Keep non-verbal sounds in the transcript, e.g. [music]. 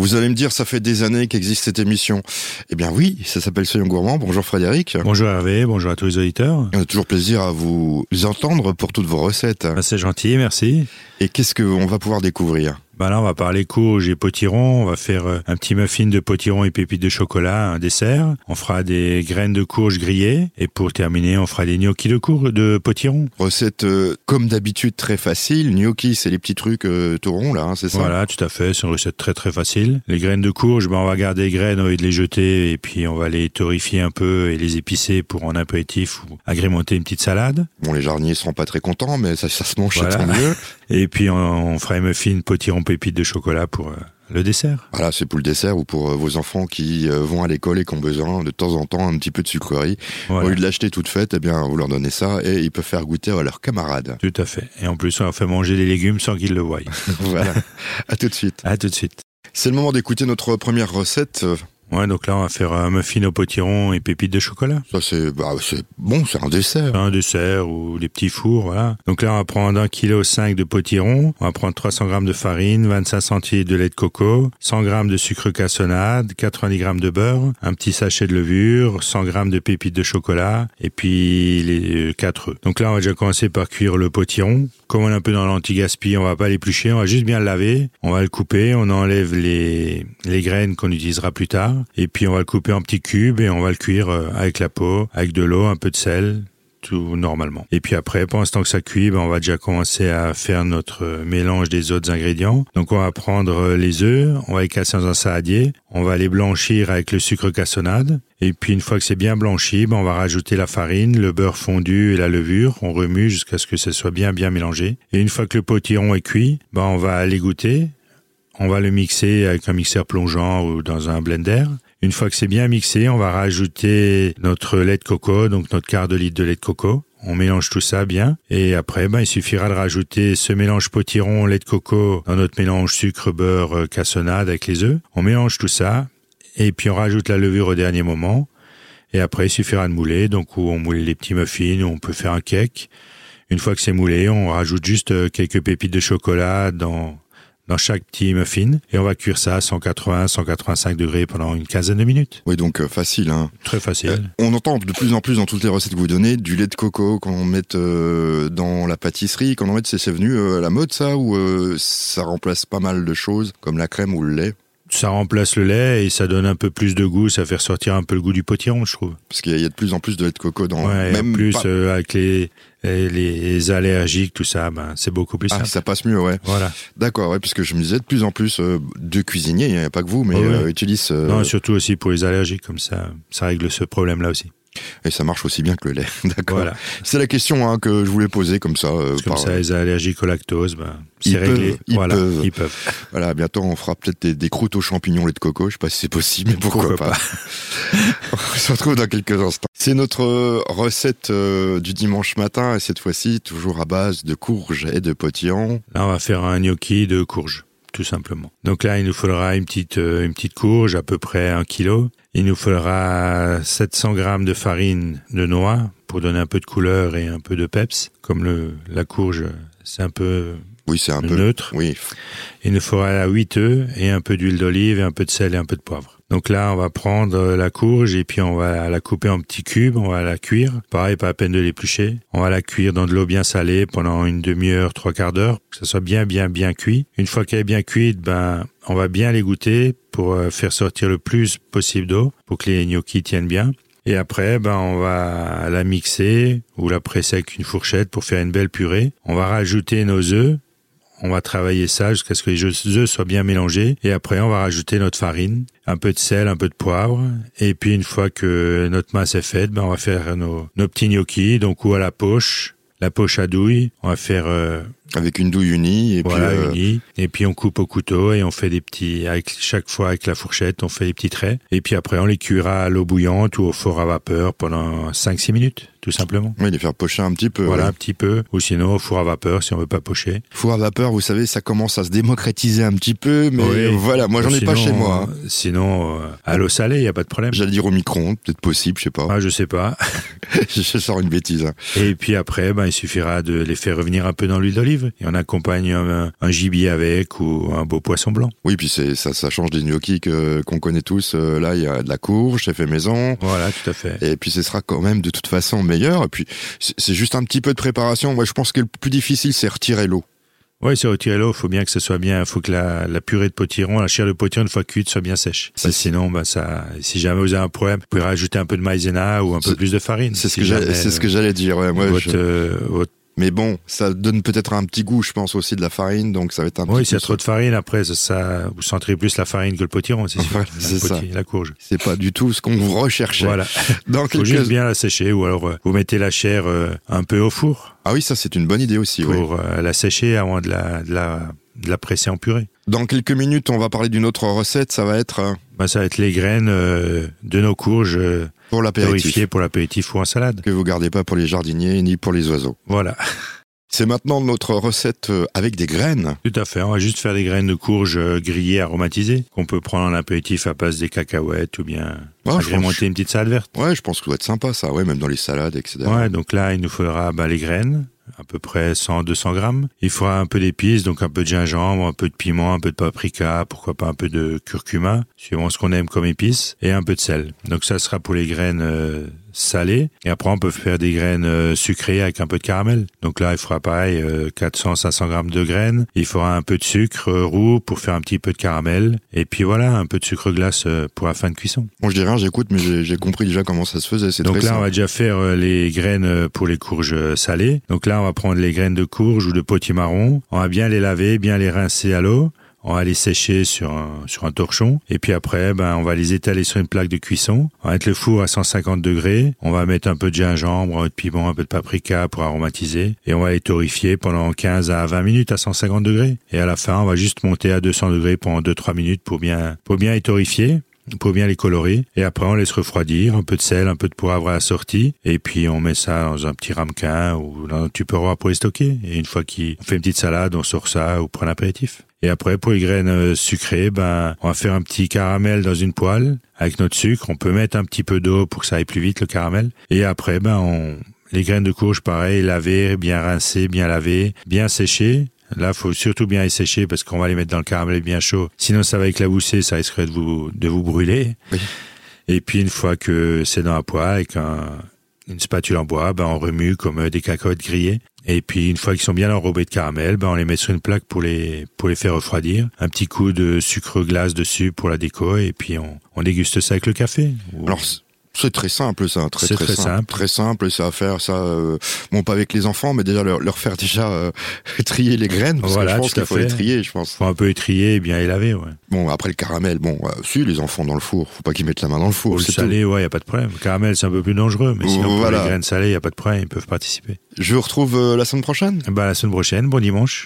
Vous allez me dire, ça fait des années qu'existe cette émission. Eh bien oui, ça s'appelle Soyons Gourmands. Bonjour Frédéric. Bonjour Hervé, bonjour à tous les auditeurs. On a toujours plaisir à vous entendre pour toutes vos recettes. Ah, C'est gentil, merci. Et qu'est-ce qu'on va pouvoir découvrir? Bah là, on va parler courge et potiron. On va faire euh, un petit muffin de potiron et pépites de chocolat, un dessert. On fera des graines de courge grillées. Et pour terminer, on fera des gnocchis de courge, de potiron. Recette euh, comme d'habitude très facile. Gnocchi, c'est les petits trucs euh, tout ronds là, hein, c'est ça? Voilà, tout à fait. C'est une recette très très facile. Les graines de courge, bah, on va garder les graines, on va les jeter et puis on va les torréfier un peu et les épicer pour en apéritif ou agrémenter une petite salade. Bon, les jardiniers seront pas très contents, mais ça, ça se mange, Voilà. tant mieux. [laughs] Et puis on, on fera un muffin potiron pépites de chocolat pour euh, le dessert. Voilà, c'est pour le dessert ou pour euh, vos enfants qui euh, vont à l'école et qui ont besoin de temps en temps un petit peu de sucrerie. Voilà. Au lieu de l'acheter toute faite, eh bien, vous leur donnez ça et ils peuvent faire goûter à leurs camarades. Tout à fait. Et en plus, on leur fait manger des légumes sans qu'ils le voient. [laughs] voilà. À tout de suite. À tout de suite. C'est le moment d'écouter notre première recette. Euh, Ouais, donc là, on va faire un muffin au potiron et pépites de chocolat. Ça, c'est, bah, c'est bon, c'est un dessert. Un dessert ou des petits fours, voilà. Donc là, on va prendre un kilo cinq de potiron. On va prendre 300 grammes de farine, 25 centilitres de lait de coco, 100 grammes de sucre cassonade, 90 grammes de beurre, un petit sachet de levure, 100 grammes de pépites de chocolat, et puis les quatre œufs. Donc là, on va déjà commencer par cuire le potiron. Comme on est un peu dans l'anti-gaspi, on va pas l'éplucher, on va juste bien le laver. On va le couper, on enlève les, les graines qu'on utilisera plus tard. Et puis on va le couper en petits cubes et on va le cuire euh, avec la peau, avec de l'eau, un peu de sel, tout normalement. Et puis après, pendant ce temps que ça cuit, ben, on va déjà commencer à faire notre euh, mélange des autres ingrédients. Donc on va prendre euh, les œufs, on va les casser dans un saladier, on va les blanchir avec le sucre cassonade. Et puis une fois que c'est bien blanchi, ben, on va rajouter la farine, le beurre fondu et la levure. On remue jusqu'à ce que ce soit bien bien mélangé. Et une fois que le potiron est cuit, ben, on va l'égoutter. On va le mixer avec un mixeur plongeant ou dans un blender. Une fois que c'est bien mixé, on va rajouter notre lait de coco, donc notre quart de litre de lait de coco. On mélange tout ça bien et après, ben, il suffira de rajouter ce mélange potiron lait de coco dans notre mélange sucre beurre euh, cassonade avec les œufs. On mélange tout ça et puis on rajoute la levure au dernier moment. Et après, il suffira de mouler. Donc, où on moule les petits muffins, ou on peut faire un cake. Une fois que c'est moulé, on rajoute juste euh, quelques pépites de chocolat dans dans chaque petit muffin et on va cuire ça à 180, 185 degrés pendant une quinzaine de minutes. Oui, donc euh, facile. Hein. Très facile. Euh, on entend de plus en plus dans toutes les recettes que vous donnez du lait de coco qu'on mette euh, dans la pâtisserie, qu'on en mette, c'est venu euh, à la mode ça ou ça remplace pas mal de choses comme la crème ou le lait? Ça remplace le lait et ça donne un peu plus de goût, ça fait ressortir un peu le goût du potiron, je trouve. Parce qu'il y a- de plus en plus de lait de coco dans Ouais, même en plus pas- euh, avec les, les allergiques, tout ça, ben c'est beaucoup plus Ah, simple. ça passe mieux, ouais. Voilà. D'accord, ouais, parce que je me disais de plus en plus euh, de cuisiniers, il n'y a pas que vous, mais Ouais, ouais. euh, utilisent euh, Non, surtout aussi pour les allergiques, comme ça, ça règle ce problème-là aussi. Et ça marche aussi bien que le lait. [laughs] D'accord. Voilà. C'est la question hein, que je voulais poser comme ça. euh, Comme par- ça, les allergiques au lactose, ben, c'est réglé. peuvent, ils voilà, peuvent. ils peuvent. [laughs] Voilà, bientôt on fera peut-être des, des croûtes aux champignons lait de coco. Je sais pas si c'est possible, mais pourquoi, Pourquoi pas. [laughs] on se retrouve dans quelques instants. C'est notre euh, recette euh, du dimanche matin et cette fois-ci toujours à base de courges et de potiron. Là, on va faire un gnocchi de courge, tout simplement. Donc là, il nous faudra une petite, euh, une petite courge, à peu près un kilo. Il nous faudra 700 grammes de farine de noix pour donner un peu de couleur et un peu de peps. Comme le, la courge, c'est un peu Oui, c'est un peu neutre. Oui, Il nous faudra 8 œufs et un peu d'huile d'olive et un peu de sel et un peu de poivre. Donc là, on va prendre euh, la courge et puis on va la couper en petits cubes, on va la cuire. Pareil, pas à peine de l'éplucher. On va la cuire dans de l'eau bien salée pendant une demi-heure, trois quarts d'heure, que ça soit bien, bien, bien cuit. Une fois qu'elle est bien cuite, ben, on va bien l'égoutter pour euh, faire sortir le plus possible d'eau pour que les gnocchis tiennent bien. Et après, ben, on va la mixer ou la presser avec une fourchette pour faire une belle purée. On va rajouter nos œufs on va travailler ça jusqu'à ce que les œufs soient bien mélangés. Et après, on va rajouter notre farine, un peu de sel, un peu de poivre. Et puis, une fois que notre masse est faite, ben, on va faire nos, nos petits gnocchis, donc ou à la poche, la poche à douille. On va faire euh, avec une douille unie et voilà, puis euh, unis. Et puis on coupe au couteau et on fait des petits, avec chaque fois avec la fourchette, on fait des petits traits. Et puis après, on les cuira à l'eau bouillante ou au four à vapeur pendant 5-6 minutes, tout simplement. oui, les faire pocher un petit peu. Voilà, ouais. un petit peu. Ou sinon, au four à vapeur si on veut pas pocher. Four à vapeur, vous savez, ça commence à se démocratiser un petit peu, mais Oui. voilà, moi j'en ai pas chez moi. hein. Sinon, euh, à l'eau salée, il n'y a pas de problème. J'allais dire au micro-ondes, peut-être possible, je sais pas. Ah, je sais pas. [laughs] je sors une bêtise. hein. Et puis après, ben, il suffira de les faire revenir un peu dans l'huile d'olive. Et on accompagne un, un gibier avec ou un beau poisson blanc. Oui, puis c'est ça, ça change des gnocchis que qu'on connaît tous. Euh, là, il y a de la courge, c'est fait maison. Voilà, tout à fait. Et puis ce sera quand même de toute façon meilleur. Et puis c'est juste un petit peu de préparation. Moi, je pense que le plus difficile, c'est retirer l'eau. Oui, c'est retirer l'eau, faut bien que ce soit bien, faut que la, la purée de potiron, la chair de potiron, une fois cuite, soit bien sèche. Bah, sinon, bah, ça, si jamais vous avez un problème, vous pouvez rajouter un peu de maïzena ou un peu plus de farine. C'est ce Si que j'allais, jamais, c'est ce euh, que j'allais dire. Ouais, moi, votre, je- euh, votre- Mais bon, ça donne peut-être un petit goût, je pense aussi de la farine, donc ça va être un Oui, s'il y a trop de farine, après, ça, vous sentirez plus la farine que le potiron, c'est [laughs] sûr. C'est ça. La courge. C'est pas du tout ce qu'on recherchait. Voilà. [laughs] Dans Faut juste bien la sécher ou alors euh, vous mettez la chair euh, un peu au four Ah oui, ça c'est une bonne idée aussi. pour euh, la sécher avant de la, de la, de la presser en purée. Dans quelques minutes, on va parler d'une autre recette. Ça va être Bah, ça va être les graines de nos courges pour l'apéritif. pour l'apéritif ou en salade. Que vous gardez pas pour les jardiniers ni pour les oiseaux. Voilà, C'est maintenant notre recette euh, avec des graines. tout à fait. On va juste faire des graines de courge euh, grillées, aromatisées, qu'on peut prendre en apéritif à place des cacahuètes ou bien Ouais, je agrémenter pense, une petite salade verte. ouais, je pense que ça doit être sympa ça. Ouais, même dans les salades, etc. Ouais, donc là, il nous faudra bah, les graines, à peu près 100-200 grammes. Il faudra un peu d'épices, donc un peu de gingembre, un peu de piment, un peu de paprika, pourquoi pas un peu de curcuma, suivant ce qu'on aime comme épices, et un peu de sel. Donc ça sera pour les graines euh, salées. Et après, on peut faire des graines euh, sucrées avec un peu de caramel. Donc là, il faudra pareil, 400-500 grammes de graines. Il faudra un peu de sucre euh, roux pour faire un petit peu de caramel. Et puis voilà, un peu de sucre glace euh, pour la fin de cuisson. Bon, je dis rien, j'écoute, mais j'ai compris déjà comment ça se faisait. C'est Donc très là, on va déjà faire euh, les graines euh, pour les courges euh, salées. Donc là, on va prendre les graines de courge ou de potimarron. On va bien les laver, bien les rincer à l'eau. On va les sécher sur un, sur un torchon. Et puis après, ben, on va les étaler sur une plaque de cuisson. On va mettre le four à 150 degrés. On va mettre un peu de gingembre, un peu de piment, un peu de paprika pour aromatiser. Et on va les pendant 15 à 20 minutes à 150 degrés. Et à la fin, on va juste monter à 200 degrés pendant 2-3 minutes pour bien, pour bien les pour bien les colorer. Et après, on laisse refroidir, un peu de sel, un peu de poivre à la sortie. Et puis, on met ça dans un petit ramequin ou dans un tupperware pour les stocker. Et une fois qu'on fait une petite salade, on sort ça ou prend un apéritif. Et après, pour les graines euh, sucrées, ben, on va faire un petit caramel dans une poêle avec notre sucre. On peut mettre un petit peu d'eau pour que ça aille plus vite, le caramel. Et après, ben, on, les graines de courge, pareil, laver, bien rincer, bien laver, bien sécher. Là, faut surtout bien les sécher parce qu'on va les mettre dans le caramel bien chaud. Sinon, ça va éclabousser, ça risquerait de vous, de vous brûler. Oui. Et puis, une fois que c'est dans la poêle, avec un, une spatule en bois, ben, on remue comme euh, des cacahuètes grillées. Et puis, une fois qu'ils sont bien enrobés de caramel, ben, on les met sur une plaque pour les, pour les faire refroidir. Un petit coup de sucre glace dessus pour la déco. Et puis, on, on déguste ça avec le café. Ou- Alors, c'est très simple, ça, très C'est très, très simple. simple. très simple. Ça à faire, ça, euh, bon, pas avec les enfants, mais déjà leur, leur faire déjà euh, [laughs] trier les graines, parce Voilà, que je pense qu'il faut les trier, je pense. faut un peu étrier et bien les laver, ouais. Bon, après le caramel, bon, euh, si les enfants dans le four, faut pas qu'ils mettent la main dans le four. Pour le c'est salé, ouais, y a pas de problème. Le caramel, c'est un peu plus dangereux, mais sinon, Voilà. pour les graines salées, y a pas de problème, ils peuvent participer. Je vous retrouve euh, la semaine prochaine? Bah, la semaine prochaine, bon dimanche.